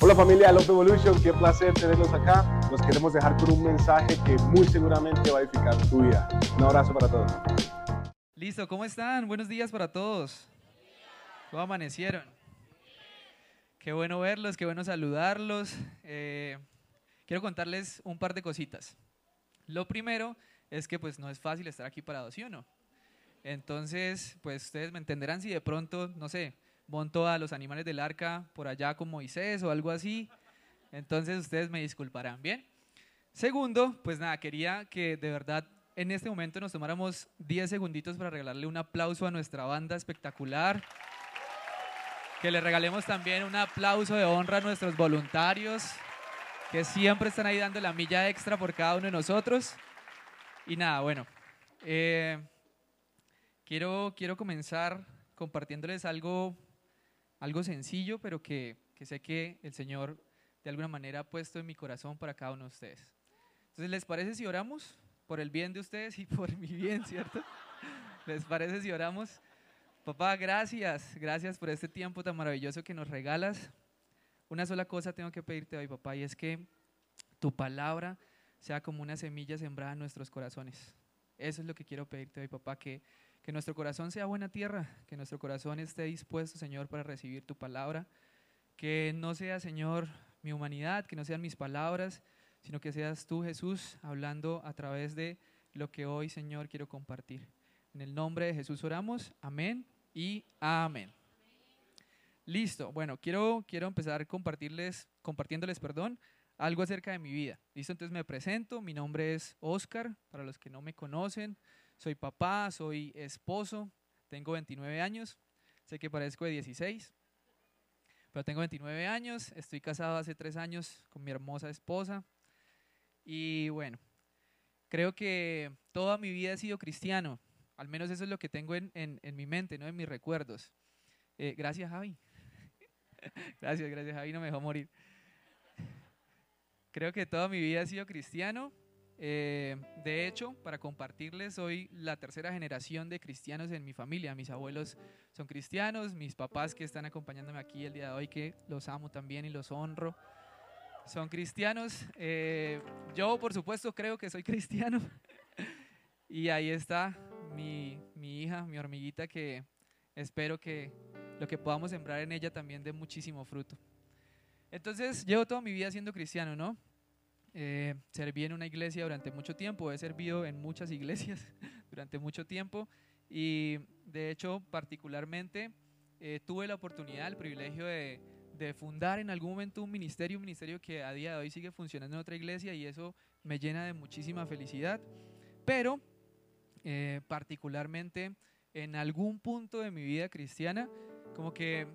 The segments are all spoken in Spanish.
Hola familia Love Evolution, qué placer tenerlos acá. Nos queremos dejar con un mensaje que muy seguramente va a edificar tu vida. Un abrazo para todos. Listo, ¿cómo están? Buenos días para todos. ¿Cómo amanecieron? Qué bueno verlos, qué bueno saludarlos. Eh, quiero contarles un par de cositas. Lo primero es que pues no es fácil estar aquí parado, ¿sí o no? Entonces, pues ustedes me entenderán si de pronto, no sé, monto a los animales del arca por allá con Moisés o algo así. Entonces ustedes me disculparán, ¿bien? Segundo, pues nada, quería que de verdad en este momento nos tomáramos 10 segunditos para regalarle un aplauso a nuestra banda espectacular. Que le regalemos también un aplauso de honra a nuestros voluntarios, que siempre están ahí dando la milla extra por cada uno de nosotros. Y nada, bueno, eh, quiero, quiero comenzar compartiéndoles algo algo sencillo, pero que, sé que el Señor de alguna manera ha puesto en mi corazón para cada uno de ustedes. Entonces, ¿les parece si oramos por el bien de ustedes y por mi bien, cierto? ¿Les parece si oramos? Papá, gracias, gracias por este tiempo tan maravilloso que nos regalas. Una sola cosa tengo que pedirte hoy, papá, y es que tu palabra sea como una semilla sembrada en nuestros corazones. Eso es lo que quiero pedirte hoy, papá, que que nuestro corazón sea buena tierra, que nuestro corazón esté dispuesto, Señor, para recibir tu palabra. Que no sea, Señor, mi humanidad, que no sean mis palabras, sino que seas tú, Jesús, hablando a través de lo que hoy, Señor, quiero compartir. En el nombre de Jesús oramos. Amén y amén. Listo. Bueno, quiero, quiero empezar compartirles, compartiéndoles, perdón, algo acerca de mi vida. Listo, entonces me presento. Mi nombre es Oscar, para los que no me conocen. Soy papá, soy esposo, tengo 29 años, sé que parezco de 16, pero tengo 29 años, estoy casado hace tres años con mi hermosa esposa y bueno, creo que toda mi vida he sido cristiano, al menos eso es lo que tengo en, mi mente, ¿no? en mis recuerdos. Eh, gracias Javi. gracias, gracias Javi, no me dejó morir. Creo que toda mi vida he sido cristiano eh, de hecho, para compartirles, soy la tercera generación de cristianos en mi familia. Mis abuelos son cristianos, mis papás que están acompañándome aquí el día de hoy, que los amo también y los honro, son cristianos. Eh, yo, por supuesto, creo que soy cristiano. y ahí está mi, mi hija, mi hormiguita, que espero que lo que podamos sembrar en ella también dé muchísimo fruto. Entonces, llevo toda mi vida siendo cristiano, ¿no? Eh, serví en una iglesia durante mucho tiempo, he servido en muchas iglesias durante mucho tiempo y de hecho particularmente eh, tuve la oportunidad, el privilegio de, fundar en algún momento un ministerio, un ministerio que a día de hoy sigue funcionando en otra iglesia y eso me llena de muchísima felicidad, pero eh, particularmente en algún punto de mi vida cristiana como que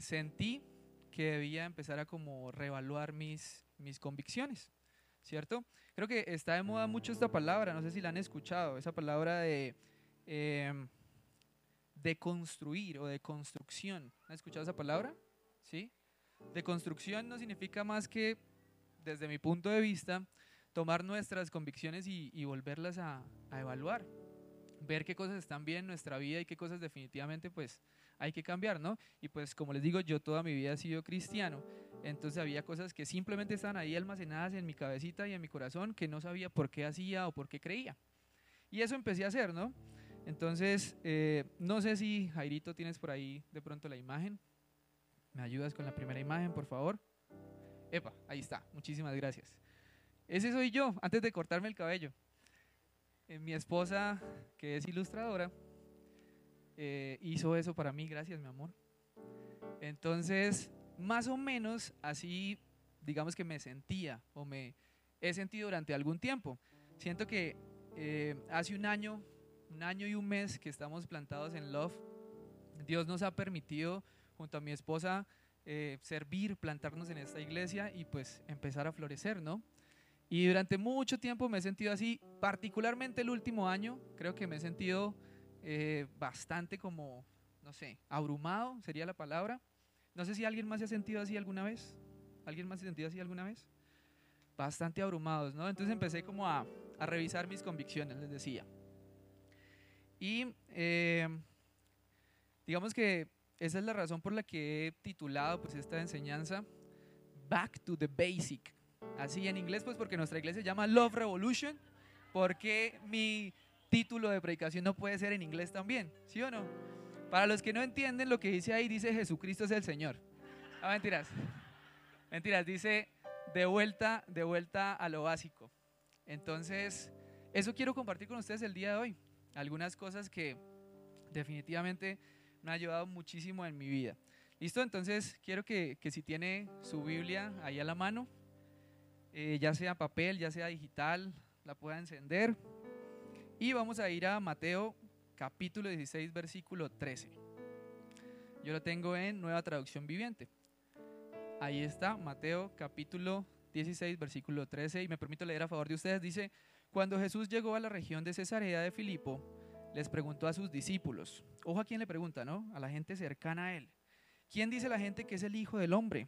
sentí que debía empezar a como reevaluar mis, mis convicciones. ¿Cierto? Creo que está de moda mucho esta palabra, no sé si la han escuchado, esa palabra de, em, de construir o de construcción. ¿Han escuchado esa palabra? ¿Sí? De construcción no significa más que, desde mi punto de vista, tomar nuestras convicciones y, volverlas a, a, evaluar. Ver qué cosas están bien en nuestra vida y qué cosas definitivamente pues hay que cambiar, ¿no? Y pues como les digo, yo toda mi vida he sido cristiano. Entonces había cosas que simplemente estaban ahí almacenadas en mi cabecita y en mi corazón que no sabía por qué hacía o por qué creía. Y eso empecé a hacer, ¿no? Entonces, eh, no sé si Jairito tienes por ahí de pronto la imagen. ¿Me ayudas con la primera imagen, por favor? Epa, ahí está. Muchísimas gracias. Ese soy yo, antes de cortarme el cabello. Eh, mi esposa, que es ilustradora, eh, hizo eso para mí. Gracias, mi amor. Entonces, más o menos así, digamos que me sentía o me he sentido durante algún tiempo. Siento que eh, hace un año, un año y un mes que estamos plantados en Love, Dios nos ha permitido, junto a mi esposa, eh, servir, plantarnos en esta iglesia y pues empezar a florecer, ¿no? Y durante mucho tiempo me he sentido así, particularmente el último año, creo que me he sentido eh, bastante como, no sé, abrumado, sería la palabra. No sé si alguien más se ha sentido así alguna vez. ¿Alguien más se ha sentido así alguna vez? Bastante abrumados, ¿no? Entonces empecé como a, revisar mis convicciones, les decía. Y eh, digamos que esa es la razón por la que he titulado pues esta enseñanza Back to the Basic. Así en inglés, pues porque nuestra iglesia se llama Love Revolution. porque mi título de predicación no puede ser en inglés también? ¿Sí o no? Para los que no entienden lo que dice ahí, dice Jesucristo es el Señor. Ah, mentiras. Mentiras, dice de vuelta, de vuelta a lo básico. Entonces, eso quiero compartir con ustedes el día de hoy. Algunas cosas que definitivamente me han ayudado muchísimo en mi vida. ¿Listo? Entonces, quiero que, que si tiene su Biblia ahí a la mano, eh, ya sea papel, ya sea digital, la pueda encender. Y vamos a ir a Mateo capítulo 16, versículo 13. Yo lo tengo en nueva traducción viviente. Ahí está, Mateo capítulo 16, versículo 13. Y me permito leer a favor de ustedes. Dice, cuando Jesús llegó a la región de Cesarea de Filipo, les preguntó a sus discípulos. Ojo a quién le pregunta, ¿no? A la gente cercana a él. ¿Quién dice la gente que es el Hijo del Hombre?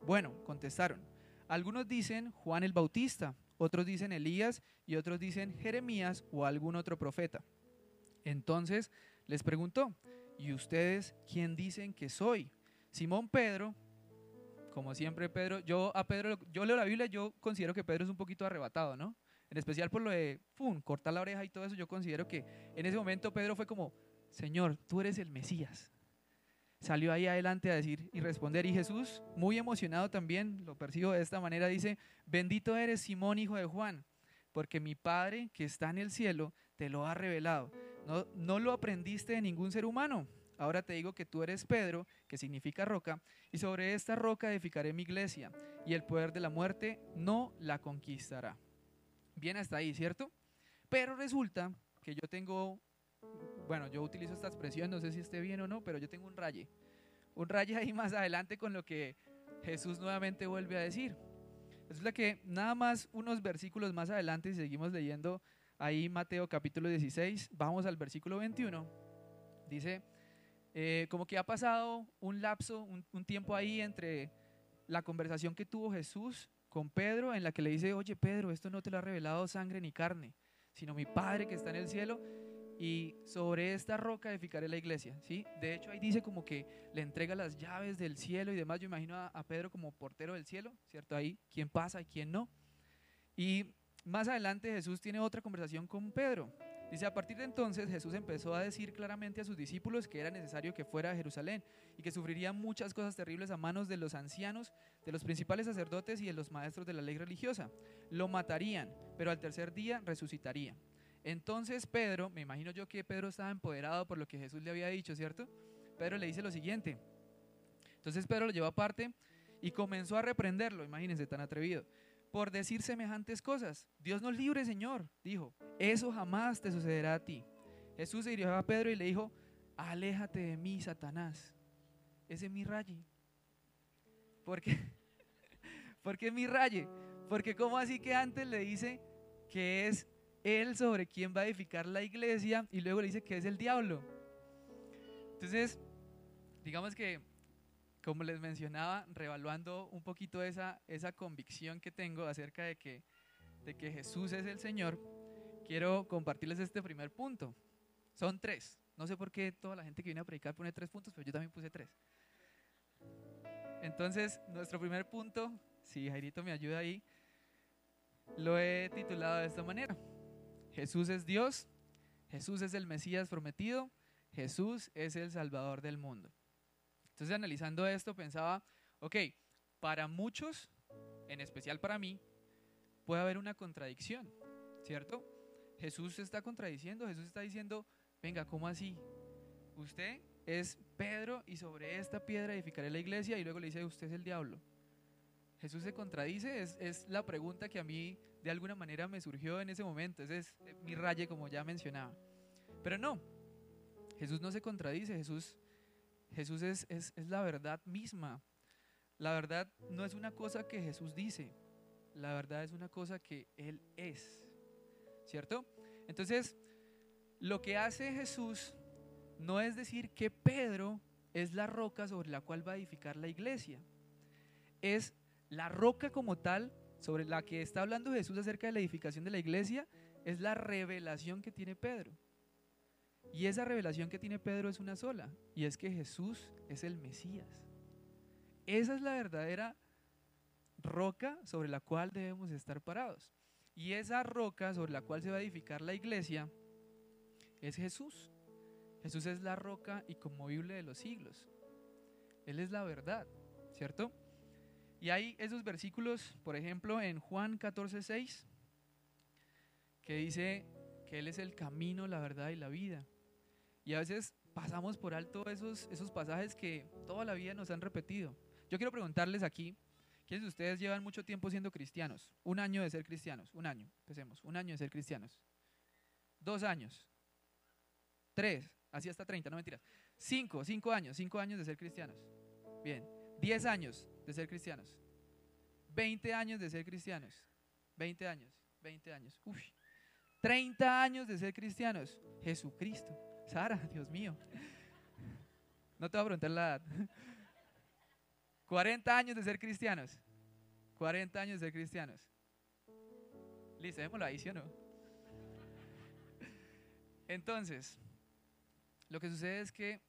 Bueno, contestaron. Algunos dicen Juan el Bautista, otros dicen Elías y otros dicen Jeremías o algún otro profeta. Entonces les preguntó, ¿y ustedes quién dicen que soy? Simón Pedro, como siempre Pedro, yo a Pedro, yo leo la Biblia, yo considero que Pedro es un poquito arrebatado, ¿no? En especial por lo de, ¡pum!, cortar la oreja y todo eso, yo considero que en ese momento Pedro fue como, Señor, tú eres el Mesías. Salió ahí adelante a decir y responder, y Jesús, muy emocionado también, lo percibo de esta manera, dice, bendito eres Simón, hijo de Juan, porque mi Padre que está en el cielo te lo ha revelado. No, lo aprendiste de ningún ser humano. Ahora te digo que tú eres Pedro, que significa roca, y sobre esta roca edificaré mi iglesia, y el poder de la muerte no la conquistará. Bien hasta ahí, ¿cierto? Pero resulta que yo tengo, bueno, yo utilizo esta expresión, no sé si esté bien o no, pero yo tengo un raye. Un raye ahí más adelante con lo que Jesús nuevamente vuelve a decir. Resulta que nada más unos versículos más adelante, y seguimos leyendo ahí Mateo capítulo 16, vamos al versículo 21, dice, eh, como que ha pasado un lapso, un, tiempo ahí entre la conversación que tuvo Jesús con Pedro, en la que le dice, oye Pedro, esto no te lo ha revelado sangre ni carne, sino mi Padre que está en el cielo, y sobre esta roca edificaré la iglesia. ¿sí? De hecho, ahí dice como que le entrega las llaves del cielo y demás. Yo imagino a, a Pedro como portero del cielo, ¿cierto? Ahí, quién pasa y quién no. Y más adelante Jesús tiene otra conversación con Pedro. Dice, a partir de entonces Jesús empezó a decir claramente a sus discípulos que era necesario que fuera a Jerusalén y que sufriría muchas cosas terribles a manos de los ancianos, de los principales sacerdotes y de los maestros de la ley religiosa. Lo matarían, pero al tercer día resucitaría. Entonces Pedro, me imagino yo que Pedro estaba empoderado por lo que Jesús le había dicho, ¿cierto? Pedro le dice lo siguiente. Entonces Pedro lo llevó aparte y comenzó a reprenderlo, imagínense, tan atrevido por decir semejantes cosas. Dios nos libre, Señor, dijo, eso jamás te sucederá a ti. Jesús se dirigió a Pedro y le dijo, aléjate de mí, Satanás. Ese es mi raye. ¿Por qué? ¿Por qué mi raye? Porque como así que antes le dice que es él sobre quien va a edificar la iglesia y luego le dice que es el diablo. Entonces, digamos que como les mencionaba, revaluando un poquito esa, esa convicción que tengo acerca de que, de que Jesús es el Señor, quiero compartirles este primer punto. Son tres. No sé por qué toda la gente que viene a predicar pone tres puntos, pero yo también puse tres. Entonces, nuestro primer punto, si Jairito me ayuda ahí, lo he titulado de esta manera. Jesús es Dios, Jesús es el Mesías prometido, Jesús es el Salvador del mundo. Entonces, analizando esto, pensaba, ok, para muchos, en especial para mí, puede haber una contradicción, ¿cierto? Jesús se está contradiciendo, Jesús está diciendo, venga, ¿cómo así? Usted es Pedro y sobre esta piedra edificaré la iglesia y luego le dice, usted es el diablo. Jesús se contradice, es, la pregunta que a mí de alguna manera me surgió en ese momento, ese es mi raye como ya mencionaba. Pero no, Jesús no se contradice, Jesús Jesús es, es, la verdad misma. La verdad no es una cosa que Jesús dice, la verdad es una cosa que Él es. ¿Cierto? Entonces, lo que hace Jesús no es decir que Pedro es la roca sobre la cual va a edificar la iglesia. Es la roca como tal sobre la que está hablando Jesús acerca de la edificación de la iglesia, es la revelación que tiene Pedro. Y esa revelación que tiene Pedro es una sola, y es que Jesús es el Mesías. Esa es la verdadera roca sobre la cual debemos estar parados. Y esa roca sobre la cual se va a edificar la iglesia es Jesús. Jesús es la roca inconmovible de los siglos. Él es la verdad, ¿cierto? Y hay esos versículos, por ejemplo, en Juan 14, 6, que dice que Él es el camino, la verdad y la vida. Y a veces pasamos por alto esos, esos pasajes que toda la vida nos han repetido. Yo quiero preguntarles aquí, ¿quiénes de ustedes llevan mucho tiempo siendo cristianos? Un año de ser cristianos, un año, empecemos, un año de ser cristianos. Dos años, tres, así hasta 30, no mentiras. Cinco, cinco años, cinco años de ser cristianos. Bien, diez años de ser cristianos. Veinte años de ser cristianos. Veinte años, veinte años. Uf. 30 años de ser cristianos. Jesucristo. Sara, Dios mío. No te voy a preguntar la edad. 40 años de ser cristianos. 40 años de ser cristianos. Listo, démoslo ahí, ¿sí no? Entonces, lo que sucede es que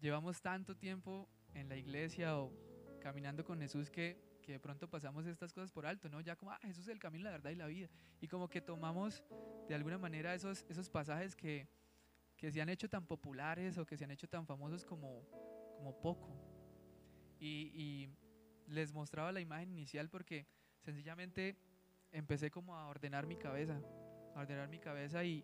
llevamos tanto tiempo en la iglesia o caminando con Jesús que, que, de pronto pasamos estas cosas por alto, ¿no? Ya como, ah, Jesús es el camino, la verdad y la vida. Y como que tomamos de alguna manera esos, esos pasajes que, que se han hecho tan populares o que se han hecho tan famosos como, como poco. Y, y les mostraba la imagen inicial porque sencillamente empecé como a ordenar mi cabeza, a ordenar mi cabeza y,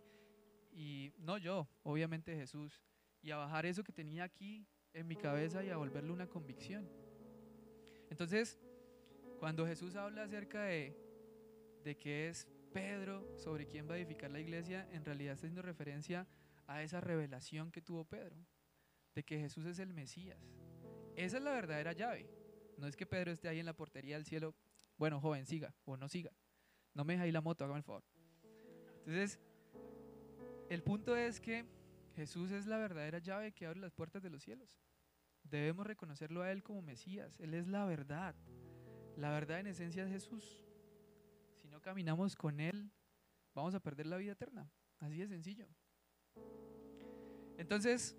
y no yo, obviamente Jesús, y a bajar eso que tenía aquí en mi cabeza y a volverlo una convicción. Entonces, cuando Jesús habla acerca de, de que es Pedro sobre quién va a edificar la iglesia, en realidad está haciendo referencia a esa revelación que tuvo Pedro, de que Jesús es el Mesías. Esa es la verdadera llave. No es que Pedro esté ahí en la portería del cielo, bueno, joven, siga o no siga. No me deje ahí la moto, hágame el favor. Entonces, el punto es que Jesús es la verdadera llave que abre las puertas de los cielos. Debemos reconocerlo a Él como Mesías. Él es la verdad. La verdad en esencia es Jesús. Si no caminamos con Él, vamos a perder la vida eterna. Así de sencillo. Entonces,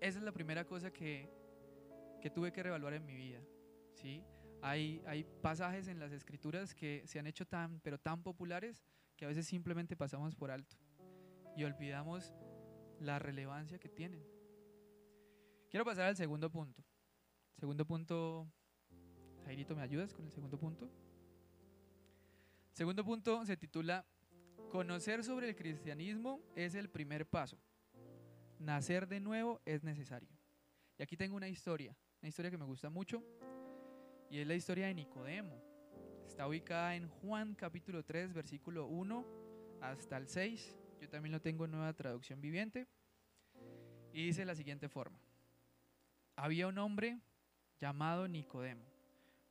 esa es la primera cosa que, que tuve que revaluar en mi vida. ¿sí? Hay, hay pasajes en las escrituras que se han hecho tan, pero tan populares que a veces simplemente pasamos por alto y olvidamos la relevancia que tienen. Quiero pasar al segundo punto. Segundo punto, Jairito, ¿me ayudas con el segundo punto? Segundo punto se titula Conocer sobre el cristianismo es el primer paso. Nacer de nuevo es necesario. Y aquí tengo una historia, una historia que me gusta mucho, y es la historia de Nicodemo. Está ubicada en Juan capítulo 3, versículo 1 hasta el 6. Yo también lo tengo en nueva traducción viviente. Y dice la siguiente forma. Había un hombre llamado Nicodemo,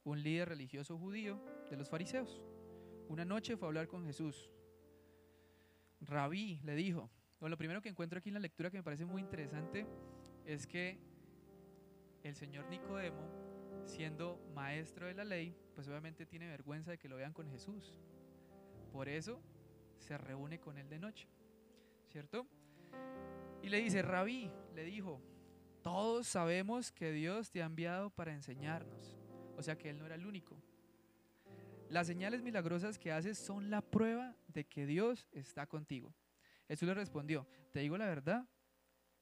un líder religioso judío de los fariseos. Una noche fue a hablar con Jesús. Rabí le dijo, lo primero que encuentro aquí en la lectura que me parece muy interesante es que el señor Nicodemo, siendo maestro de la ley, pues obviamente tiene vergüenza de que lo vean con Jesús. Por eso se reúne con él de noche. ¿cierto? Y le dice, rabí, le dijo, todos sabemos que Dios te ha enviado para enseñarnos. O sea que Él no era el único. Las señales milagrosas que haces son la prueba de que Dios está contigo. Jesús le respondió, te digo la verdad,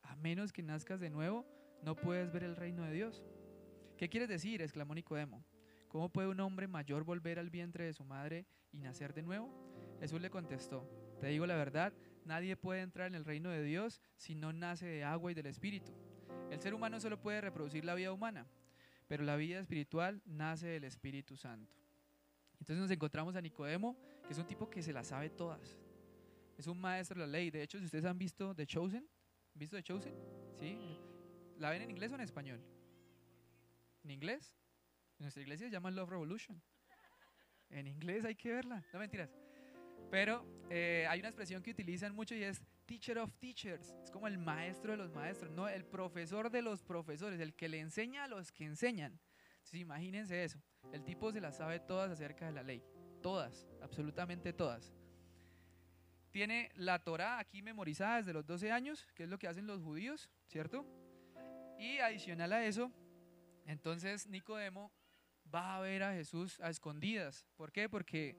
a menos que nazcas de nuevo, no puedes ver el reino de Dios. ¿Qué quieres decir? exclamó Nicodemo. ¿Cómo puede un hombre mayor volver al vientre de su madre y nacer de nuevo? Jesús le contestó, te digo la verdad, Nadie puede entrar en el reino de Dios si no nace de agua y del Espíritu. El ser humano solo puede reproducir la vida humana, pero la vida espiritual nace del Espíritu Santo. Entonces nos encontramos a Nicodemo, que es un tipo que se las sabe todas. Es un maestro de la ley. De hecho, si ustedes han visto The Chosen, ¿visto The Chosen? ¿Sí? ¿La ven en inglés o en español? ¿En inglés? En nuestra iglesia se llama Love Revolution. En inglés hay que verla. No mentiras. Pero eh, hay una expresión que utilizan mucho y es teacher of teachers. Es como el maestro de los maestros, no el profesor de los profesores, el que le enseña a los que enseñan. Entonces, imagínense eso. El tipo se las sabe todas acerca de la ley. Todas, absolutamente todas. Tiene la Torah aquí memorizada desde los 12 años, que es lo que hacen los judíos, ¿cierto? Y adicional a eso, entonces Nicodemo va a ver a Jesús a escondidas. ¿Por qué? Porque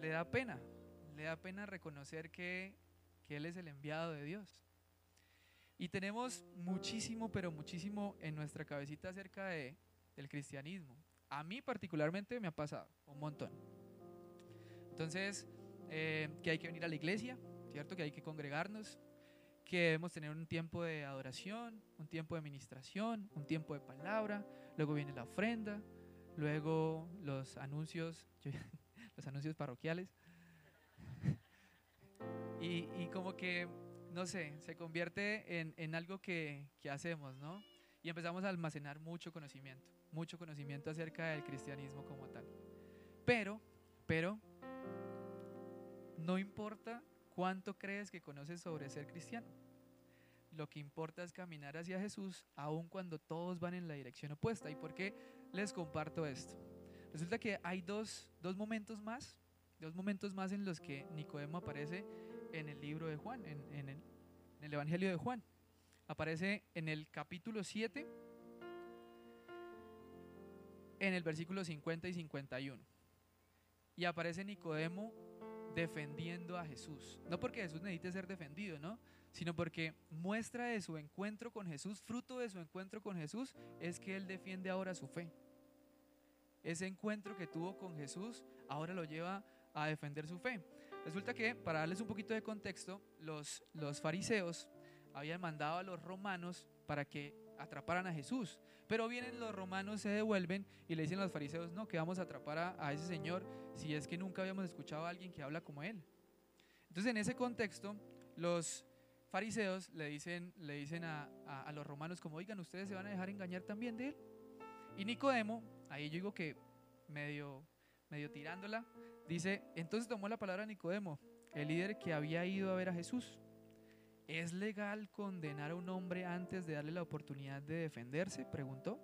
le da pena, le da pena reconocer que, que Él es el enviado de Dios. Y tenemos muchísimo, pero muchísimo en nuestra cabecita acerca de, del cristianismo. A mí particularmente me ha pasado un montón. Entonces, eh, que hay que venir a la iglesia, ¿cierto? Que hay que congregarnos, que debemos tener un tiempo de adoración, un tiempo de ministración, un tiempo de palabra, luego viene la ofrenda, luego los anuncios, los anuncios parroquiales. Y, como que, no sé, se convierte en, algo que hacemos, ¿no? Y empezamos a almacenar mucho conocimiento, mucho conocimiento acerca del cristianismo como tal. Pero, pero, no importa cuánto crees que conoces sobre ser cristiano. Lo que importa es caminar hacia Jesús aun cuando todos van en la dirección opuesta. ¿Y por qué les comparto esto? Resulta que hay dos, dos momentos más, dos momentos más en los que Nicodemo aparece en el libro de Juan, en, en, el, en el Evangelio de Juan. Aparece en el capítulo 7, en el versículo 50 y 51. Y aparece Nicodemo defendiendo a Jesús. No porque Jesús necesite ser defendido, ¿no? Sino porque muestra de su encuentro con Jesús, fruto de su encuentro con Jesús, es que él defiende ahora su fe. Ese encuentro que tuvo con Jesús ahora lo lleva a defender su fe. Resulta que, para darles un poquito de contexto, los, los fariseos habían mandado a los romanos para que atraparan a Jesús. Pero vienen los romanos, se devuelven y le dicen a los fariseos, no, que vamos a atrapar a, ese señor si es que nunca habíamos escuchado a alguien que habla como él. Entonces en ese contexto, los fariseos le dicen, le dicen a, a, los romanos como, oigan, ustedes se van a dejar engañar también de él. Y Nicodemo, ahí yo digo que medio, medio tirándola, dice, entonces tomó la palabra Nicodemo, el líder que había ido a ver a Jesús. ¿Es legal condenar a un hombre antes de darle la oportunidad de defenderse? Preguntó.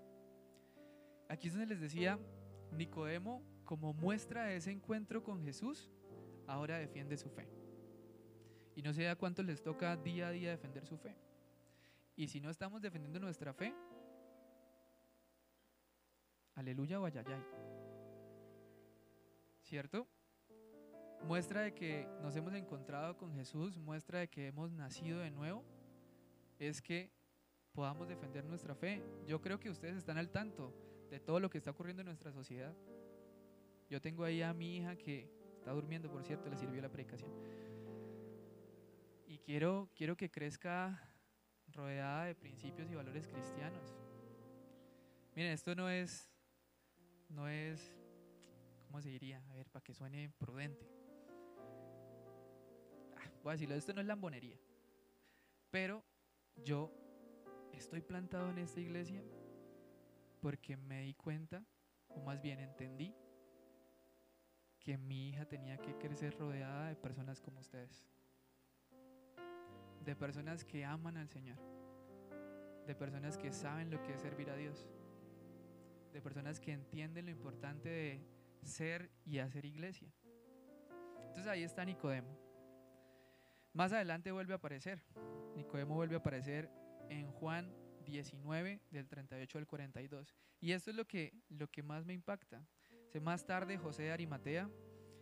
Aquí es donde les decía, Nicodemo, como muestra de ese encuentro con Jesús, ahora defiende su fe. Y no sé a cuánto les toca día a día defender su fe. Y si no estamos defendiendo nuestra fe, aleluya o ayayay. ¿Cierto? muestra de que nos hemos encontrado con Jesús, muestra de que hemos nacido de nuevo, es que podamos defender nuestra fe. Yo creo que ustedes están al tanto de todo lo que está ocurriendo en nuestra sociedad. Yo tengo ahí a mi hija que está durmiendo, por cierto, le sirvió la predicación. Y quiero, quiero que crezca rodeada de principios y valores cristianos. Miren, esto no es, no es, ¿cómo se diría? A ver, para que suene prudente voy a decirlo, esto no es lambonería, pero yo estoy plantado en esta iglesia porque me di cuenta, o más bien entendí, que mi hija tenía que crecer rodeada de personas como ustedes, de personas que aman al Señor, de personas que saben lo que es servir a Dios, de personas que entienden lo importante de ser y hacer iglesia. Entonces ahí está Nicodemo. Más adelante vuelve a aparecer. Nicodemo vuelve a aparecer en Juan 19 del 38 al 42. Y esto es lo que, lo que más me impacta. más tarde José Arimatea,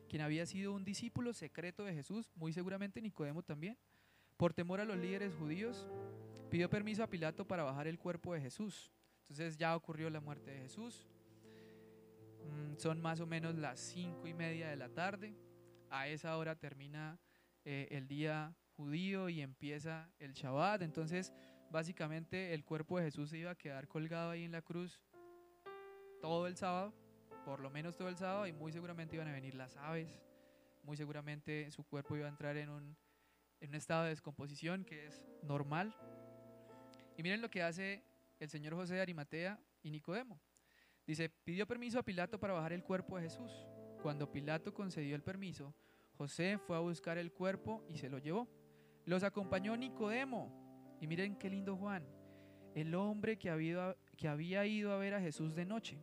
quien había sido un discípulo secreto de Jesús, muy seguramente Nicodemo también, por temor a los líderes judíos, pidió permiso a Pilato para bajar el cuerpo de Jesús. Entonces ya ocurrió la muerte de Jesús. Mm, son más o menos las cinco y media de la tarde. A esa hora termina eh, el día judío y empieza el Shabbat. Entonces, básicamente el cuerpo de Jesús se iba a quedar colgado ahí en la cruz todo el sábado, por lo menos todo el sábado, y muy seguramente iban a venir las aves, muy seguramente su cuerpo iba a entrar en un, en un estado de descomposición que es normal. Y miren lo que hace el señor José de Arimatea y Nicodemo. Dice, pidió permiso a Pilato para bajar el cuerpo de Jesús. Cuando Pilato concedió el permiso, José fue a buscar el cuerpo y se lo llevó. Los acompañó Nicodemo. Y miren qué lindo Juan, el hombre que había, ido a ver a Jesús de noche.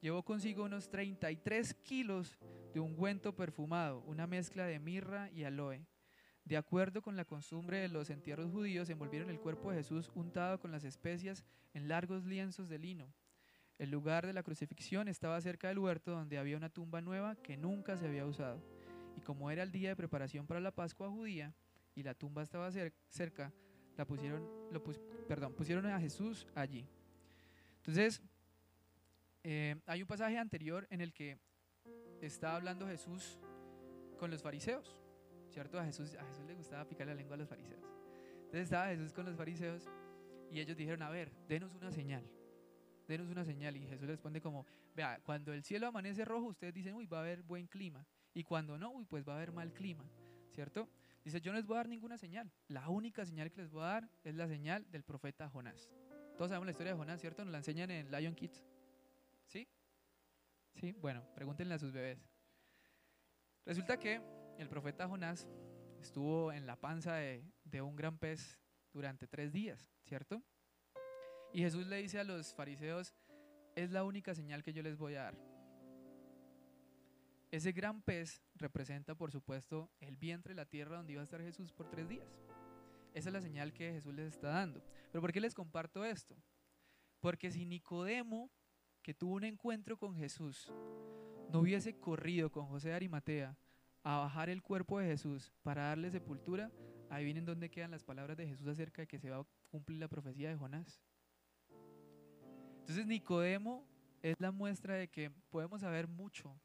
Llevó consigo unos 33 kilos de ungüento perfumado, una mezcla de mirra y aloe. De acuerdo con la costumbre de los entierros judíos, envolvieron el cuerpo de Jesús untado con las especias en largos lienzos de lino. El lugar de la crucifixión estaba cerca del huerto donde había una tumba nueva que nunca se había usado. Y como era el día de preparación para la Pascua judía y la tumba estaba cerca, la pusieron, lo perdón, pusieron a Jesús allí. Entonces, eh, hay un pasaje anterior en el que está hablando Jesús con los fariseos, ¿cierto? A Jesús, a Jesús le gustaba picar la lengua a los fariseos. Entonces estaba Jesús con los fariseos y ellos dijeron, a ver, denos una señal, denos una señal. Y Jesús responde como, vea, cuando el cielo amanece rojo, ustedes dicen, uy, va a haber buen clima. Y cuando no, uy, pues va a haber mal clima, ¿cierto? Dice, yo no les voy a dar ninguna señal. La única señal que les voy a dar es la señal del profeta Jonás. Todos sabemos la historia de Jonás, ¿cierto? Nos la enseñan en Lion Kids. ¿Sí? Sí, bueno, pregúntenle a sus bebés. Resulta que el profeta Jonás estuvo en la panza de, de un gran pez durante tres días, ¿cierto? Y Jesús le dice a los fariseos, es la única señal que yo les voy a dar. Ese gran pez representa, por supuesto, el vientre, la tierra donde iba a estar Jesús por tres días. Esa es la señal que Jesús les está dando. Pero ¿por qué les comparto esto? Porque si Nicodemo, que tuvo un encuentro con Jesús, no hubiese corrido con José de Arimatea a bajar el cuerpo de Jesús para darle sepultura, ahí vienen donde quedan las palabras de Jesús acerca de que se va a cumplir la profecía de Jonás. Entonces Nicodemo es la muestra de que podemos saber mucho,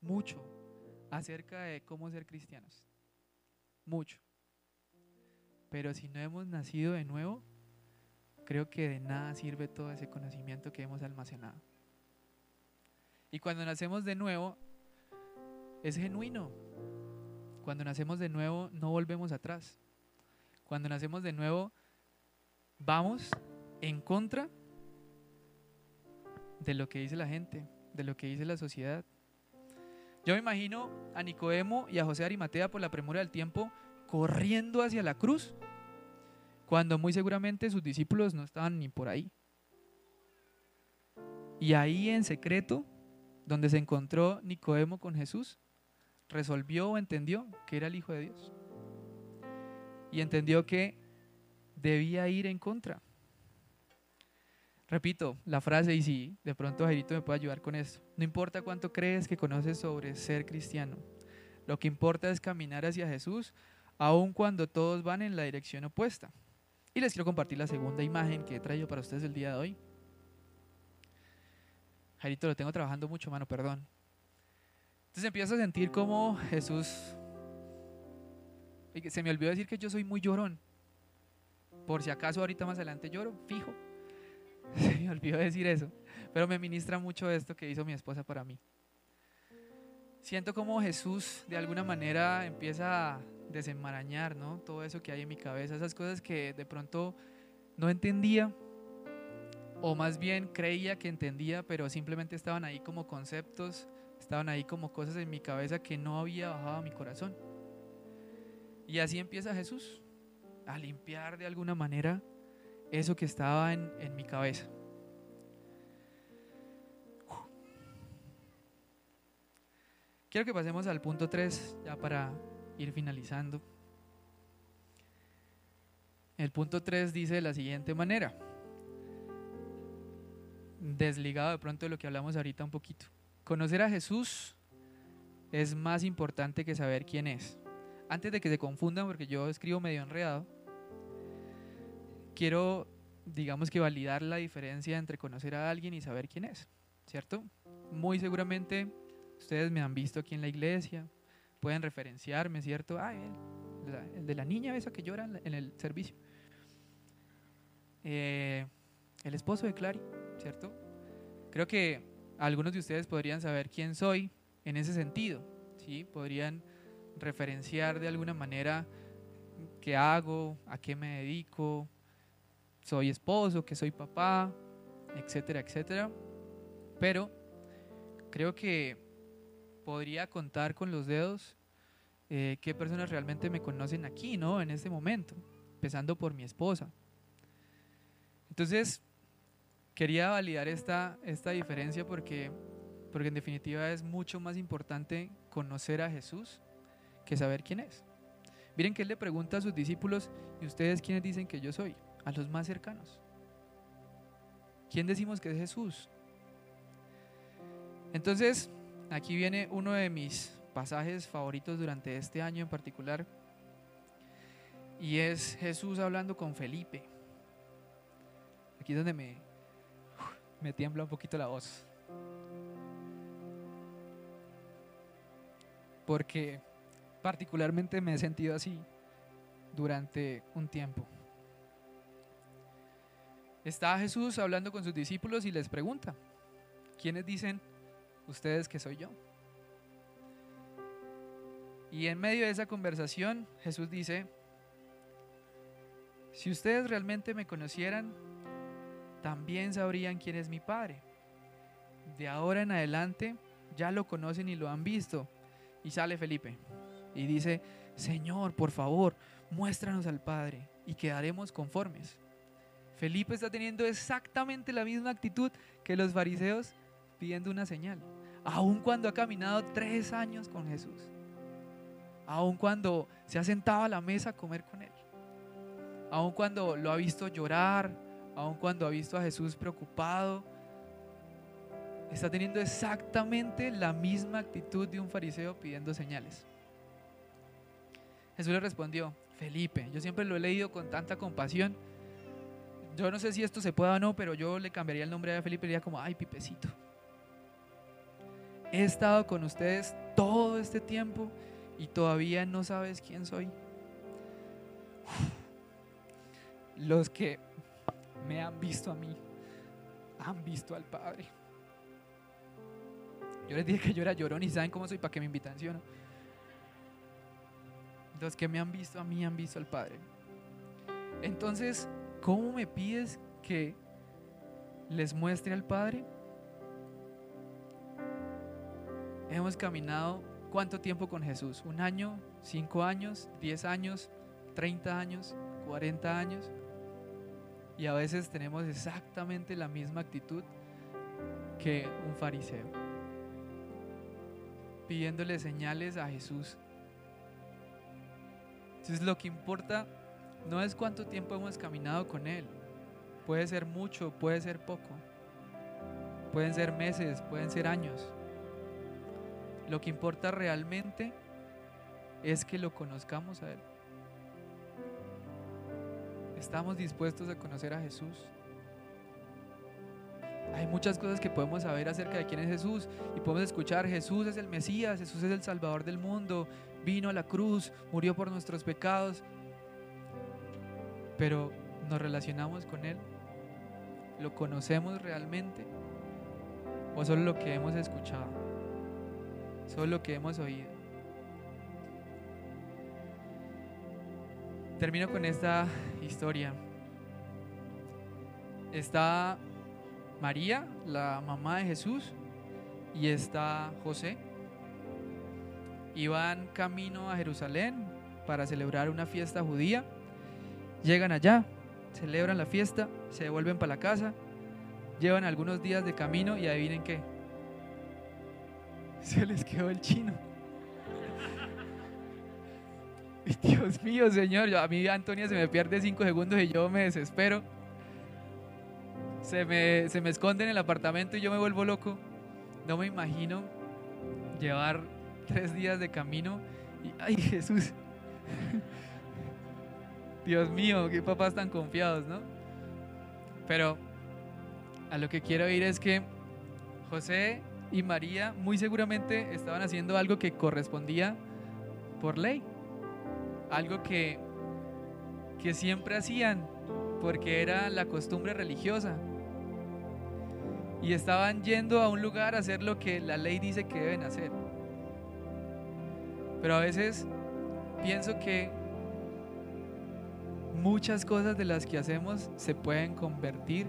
mucho acerca de cómo ser cristianos. Mucho. Pero si no hemos nacido de nuevo, creo que de nada sirve todo ese conocimiento que hemos almacenado. Y cuando nacemos de nuevo, es genuino. Cuando nacemos de nuevo, no volvemos atrás. Cuando nacemos de nuevo, vamos en contra de lo que dice la gente, de lo que dice la sociedad. Yo me imagino a Nicodemo y a José Arimatea por la premura del tiempo corriendo hacia la cruz, cuando muy seguramente sus discípulos no estaban ni por ahí. Y ahí en secreto, donde se encontró Nicodemo con Jesús, resolvió o entendió que era el Hijo de Dios. Y entendió que debía ir en contra. Repito la frase y si de pronto Jairito me puede ayudar con esto. No importa cuánto crees que conoces sobre ser cristiano. Lo que importa es caminar hacia Jesús aun cuando todos van en la dirección opuesta. Y les quiero compartir la segunda imagen que he traído para ustedes el día de hoy. Jairito, lo tengo trabajando mucho, mano, perdón. Entonces empiezo a sentir como Jesús... Se me olvidó decir que yo soy muy llorón. Por si acaso ahorita más adelante lloro, fijo. Se me olvidó decir eso. Pero me ministra mucho esto que hizo mi esposa para mí. Siento como Jesús de alguna manera empieza a desenmarañar, ¿no? Todo eso que hay en mi cabeza, esas cosas que de pronto no entendía, o más bien creía que entendía, pero simplemente estaban ahí como conceptos, estaban ahí como cosas en mi cabeza que no había bajado a mi corazón. Y así empieza Jesús, a limpiar de alguna manera eso que estaba en, en mi cabeza. Quiero que pasemos al punto 3, ya para ir finalizando. El punto 3 dice de la siguiente manera, desligado de pronto de lo que hablamos ahorita un poquito. Conocer a Jesús es más importante que saber quién es. Antes de que se confundan, porque yo escribo medio enredado, quiero, digamos que validar la diferencia entre conocer a alguien y saber quién es, ¿cierto? Muy seguramente ustedes me han visto aquí en la iglesia, pueden referenciarme, ¿cierto? Ah, el, de la niña esa que llora en el servicio. Eh, el esposo de Clary, ¿cierto? Creo que algunos de ustedes podrían saber quién soy en ese sentido, ¿sí? Podrían referenciar de alguna manera qué hago, a qué me dedico, soy esposo, que soy papá, etcétera, etcétera. Pero creo que podría contar con los dedos eh, qué personas realmente me conocen aquí, ¿no? En este momento, empezando por mi esposa. Entonces, quería validar esta, esta diferencia porque, porque en definitiva es mucho más importante conocer a Jesús que saber quién es. Miren que él le pregunta a sus discípulos, ¿y ustedes quiénes dicen que yo soy? A los más cercanos. ¿Quién decimos que es Jesús? Entonces, aquí viene uno de mis pasajes favoritos durante este año en particular, y es Jesús hablando con Felipe. Aquí es donde me, tiembla un poquito la voz. Porque particularmente me he sentido así durante un tiempo. Está Jesús hablando con sus discípulos y les pregunta, ¿quiénes dicen ustedes que soy yo? Y en medio de esa conversación Jesús dice, si ustedes realmente me conocieran, también sabrían quién es mi Padre. De ahora en adelante ya lo conocen y lo han visto. Y sale Felipe y dice, Señor, por favor, muéstranos al Padre y quedaremos conformes. Felipe está teniendo exactamente la misma actitud que los fariseos pidiendo una señal, aun cuando ha caminado tres años con Jesús, aun cuando se ha sentado a la mesa a comer con Él, aun cuando lo ha visto llorar, aun cuando ha visto a Jesús preocupado, está teniendo exactamente la misma actitud de un fariseo pidiendo señales. Jesús le respondió, Felipe, yo siempre lo he leído con tanta compasión. Yo no sé si esto se pueda o no, pero yo le cambiaría el nombre a Felipe y diría como, ay, Pipecito. He estado con ustedes todo este tiempo y todavía no sabes quién soy. Los que me han visto a mí, han visto al Padre. Yo les dije que yo era llorón y saben cómo soy para que me invitan, ¿sí o no? Los que me han visto a mí han visto al Padre. Entonces, ¿cómo me pides que les muestre al Padre? Hemos caminado cuánto tiempo con Jesús? ¿Un año? ¿Cinco años? ¿Diez años? ¿Treinta años? ¿Cuarenta años? Y a veces tenemos exactamente la misma actitud que un fariseo, pidiéndole señales a Jesús entonces lo que importa no es cuánto tiempo hemos caminado con Él. Puede ser mucho, puede ser poco. Pueden ser meses, pueden ser años. Lo que importa realmente es que lo conozcamos a Él. Estamos dispuestos a conocer a Jesús. Hay muchas cosas que podemos saber acerca de quién es Jesús y podemos escuchar, Jesús es el Mesías, Jesús es el Salvador del mundo, vino a la cruz, murió por nuestros pecados, pero nos relacionamos con Él, lo conocemos realmente o solo lo que hemos escuchado, solo lo que hemos oído. Termino con esta historia. Está María, la mamá de Jesús, y está José iban camino a Jerusalén para celebrar una fiesta judía. Llegan allá, celebran la fiesta, se devuelven para la casa, llevan algunos días de camino y adivinen qué. Se les quedó el chino. Dios mío, Señor, a mí Antonia se me pierde cinco segundos y yo me desespero. Se me, se me esconde en el apartamento y yo me vuelvo loco. No me imagino llevar tres días de camino y, ay Jesús, Dios mío, qué papás tan confiados, ¿no? Pero a lo que quiero ir es que José y María muy seguramente estaban haciendo algo que correspondía por ley, algo que, que siempre hacían porque era la costumbre religiosa. Y estaban yendo a un lugar a hacer lo que la ley dice que deben hacer. Pero a veces pienso que muchas cosas de las que hacemos se pueden convertir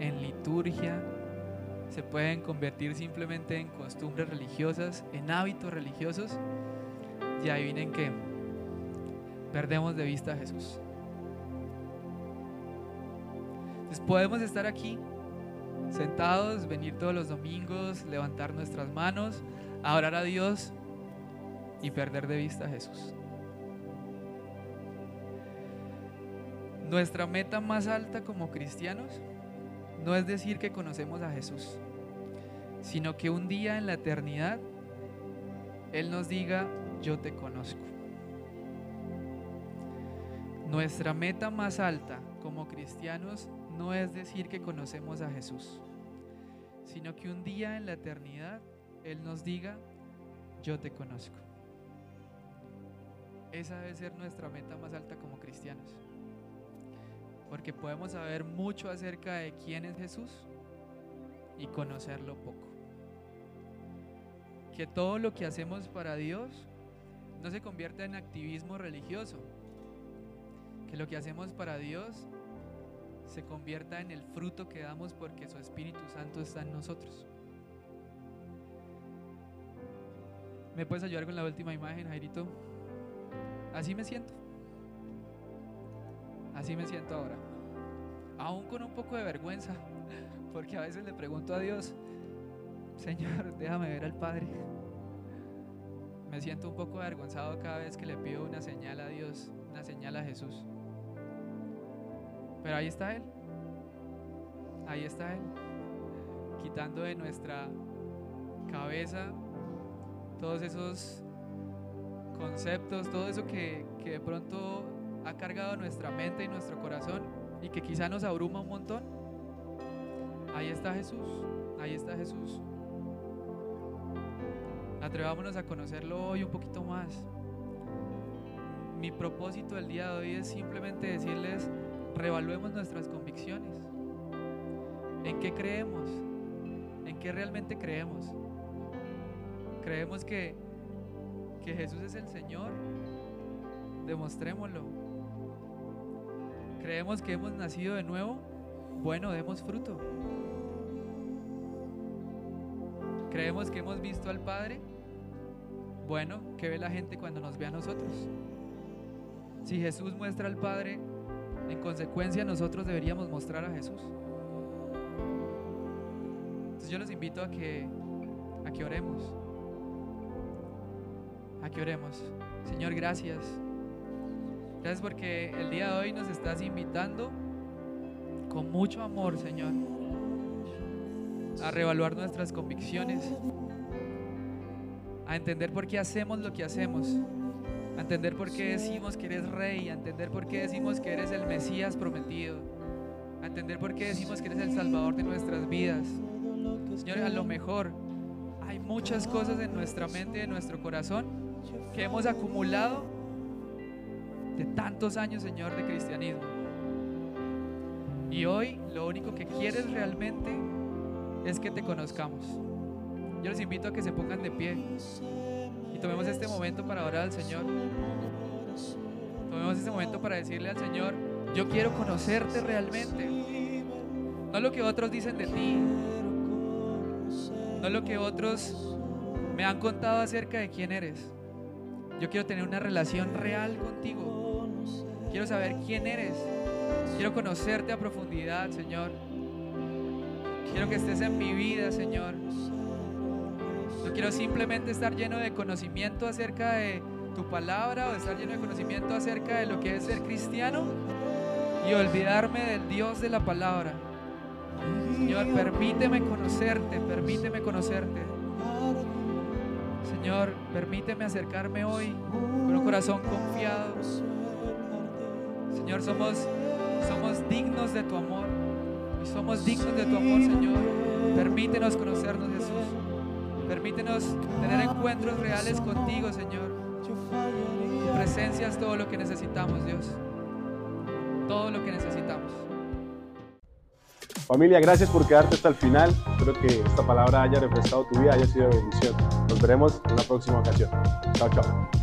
en liturgia, se pueden convertir simplemente en costumbres religiosas, en hábitos religiosos. Y adivinen que perdemos de vista a Jesús. Entonces podemos estar aquí sentados, venir todos los domingos, levantar nuestras manos, orar a Dios, y perder de vista a Jesús. Nuestra meta más alta como cristianos no es decir que conocemos a Jesús. sino que un día en la eternidad Él nos diga, yo te conozco. Nuestra meta más alta como cristianos no es decir que conocemos a Jesús, sino que un día en la eternidad Él nos diga, yo te conozco. Esa debe ser nuestra meta más alta como cristianos. Porque podemos saber mucho acerca de quién es Jesús y conocerlo poco. Que todo lo que hacemos para Dios no se convierta en activismo religioso. Que lo que hacemos para Dios se convierta en el fruto que damos porque su Espíritu Santo está en nosotros. ¿Me puedes ayudar con la última imagen, Jairito? Así me siento. Así me siento ahora. Aún con un poco de vergüenza, porque a veces le pregunto a Dios, Señor, déjame ver al Padre. Me siento un poco avergonzado cada vez que le pido una señal a Dios, una señal a Jesús. Pero ahí está Él. Ahí está Él. Quitando de nuestra cabeza todos esos conceptos, todo eso que, que de pronto ha cargado nuestra mente y nuestro corazón y que quizá nos abruma un montón. Ahí está Jesús, ahí está Jesús. Atrevámonos a conocerlo hoy un poquito más. Mi propósito del día de hoy es simplemente decirles, revaluemos nuestras convicciones. ¿En qué creemos? ¿En qué realmente creemos? ¿Creemos que, que Jesús es el Señor? Demostrémoslo. ¿Creemos que hemos nacido de nuevo? Bueno, demos fruto. ¿Creemos que hemos visto al Padre? Bueno, ¿qué ve la gente cuando nos ve a nosotros? Si Jesús muestra al Padre, en consecuencia nosotros deberíamos mostrar a Jesús. Entonces yo los invito a que, a que oremos. A que oremos. Señor, gracias. Gracias porque el día de hoy nos estás invitando con mucho amor, Señor, a reevaluar nuestras convicciones, a entender por qué hacemos lo que hacemos, a entender por qué decimos que eres rey, a entender por qué decimos que eres el Mesías prometido, a entender por qué decimos que eres el Salvador de nuestras vidas. Señor, a lo mejor hay muchas cosas en nuestra mente, en nuestro corazón, que hemos acumulado de tantos años, Señor, de cristianismo. Y hoy lo único que quieres realmente es que te conozcamos. Yo les invito a que se pongan de pie y tomemos este momento para orar al Señor. Tomemos este momento para decirle al Señor, yo quiero conocerte realmente. No lo que otros dicen de ti, no lo que otros me han contado acerca de quién eres. Yo quiero tener una relación real contigo. Quiero saber quién eres. Quiero conocerte a profundidad, Señor. Quiero que estés en mi vida, Señor. No quiero simplemente estar lleno de conocimiento acerca de tu palabra o estar lleno de conocimiento acerca de lo que es ser cristiano y olvidarme del Dios de la palabra. Señor, permíteme conocerte, permíteme conocerte. Señor, permíteme acercarme hoy con un corazón confiado Señor, somos, somos dignos de tu amor. Y somos dignos de tu amor, Señor. Permítenos conocernos, Jesús. Permítenos tener encuentros reales contigo, Señor. Tu presencia es todo lo que necesitamos, Dios. Todo lo que necesitamos. Familia, gracias por quedarte hasta el final. Espero que esta palabra haya refrescado tu vida, haya sido de bendición. Nos veremos en la próxima ocasión. Chao, chao.